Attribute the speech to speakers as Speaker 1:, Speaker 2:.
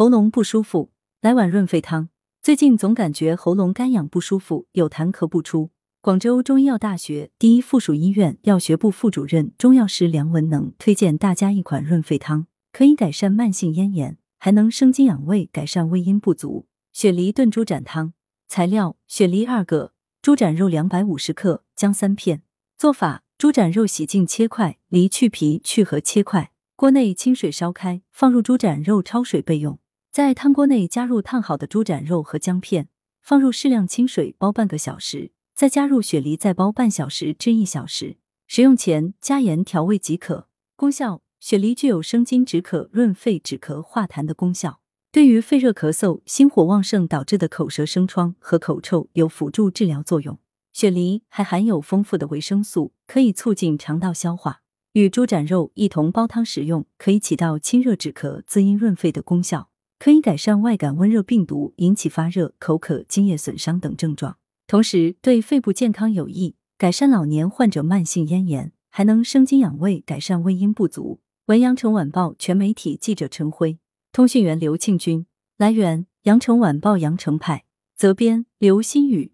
Speaker 1: 喉咙不舒服，来碗润肺汤。最近总感觉喉咙干痒不舒服，有痰咳不出。广州中医药大学第一附属医院药学部副主任中药师梁文能推荐大家一款润肺汤，可以改善慢性咽炎，还能生津养胃，改善胃阴不足。雪梨炖猪展汤材料：雪梨二个，猪展肉两百五十克，姜三片。做法：猪展肉洗净切块，梨去皮去核切块。锅内清水烧开，放入猪展肉焯水备用。在汤锅内加入烫好的猪展肉和姜片，放入适量清水煲半个小时，再加入雪梨再煲半小时至一小时。食用前加盐调味即可。功效：雪梨具有生津止渴、润肺止咳、化痰的功效，对于肺热咳嗽、心火旺盛导致的口舌生疮和口臭有辅助治疗作用。雪梨还含有丰富的维生素，可以促进肠道消化。与猪展肉一同煲汤食用，可以起到清热止咳、滋阴润肺的功效，可以改善外感温热病毒引起发热、口渴、津液损伤等症状，同时对肺部健康有益，改善老年患者慢性咽炎，还能生津养胃，改善胃阴不足。文阳城晚报全媒体记者陈辉，通讯员刘庆军。来源：阳城晚报阳城派，责编：刘新宇。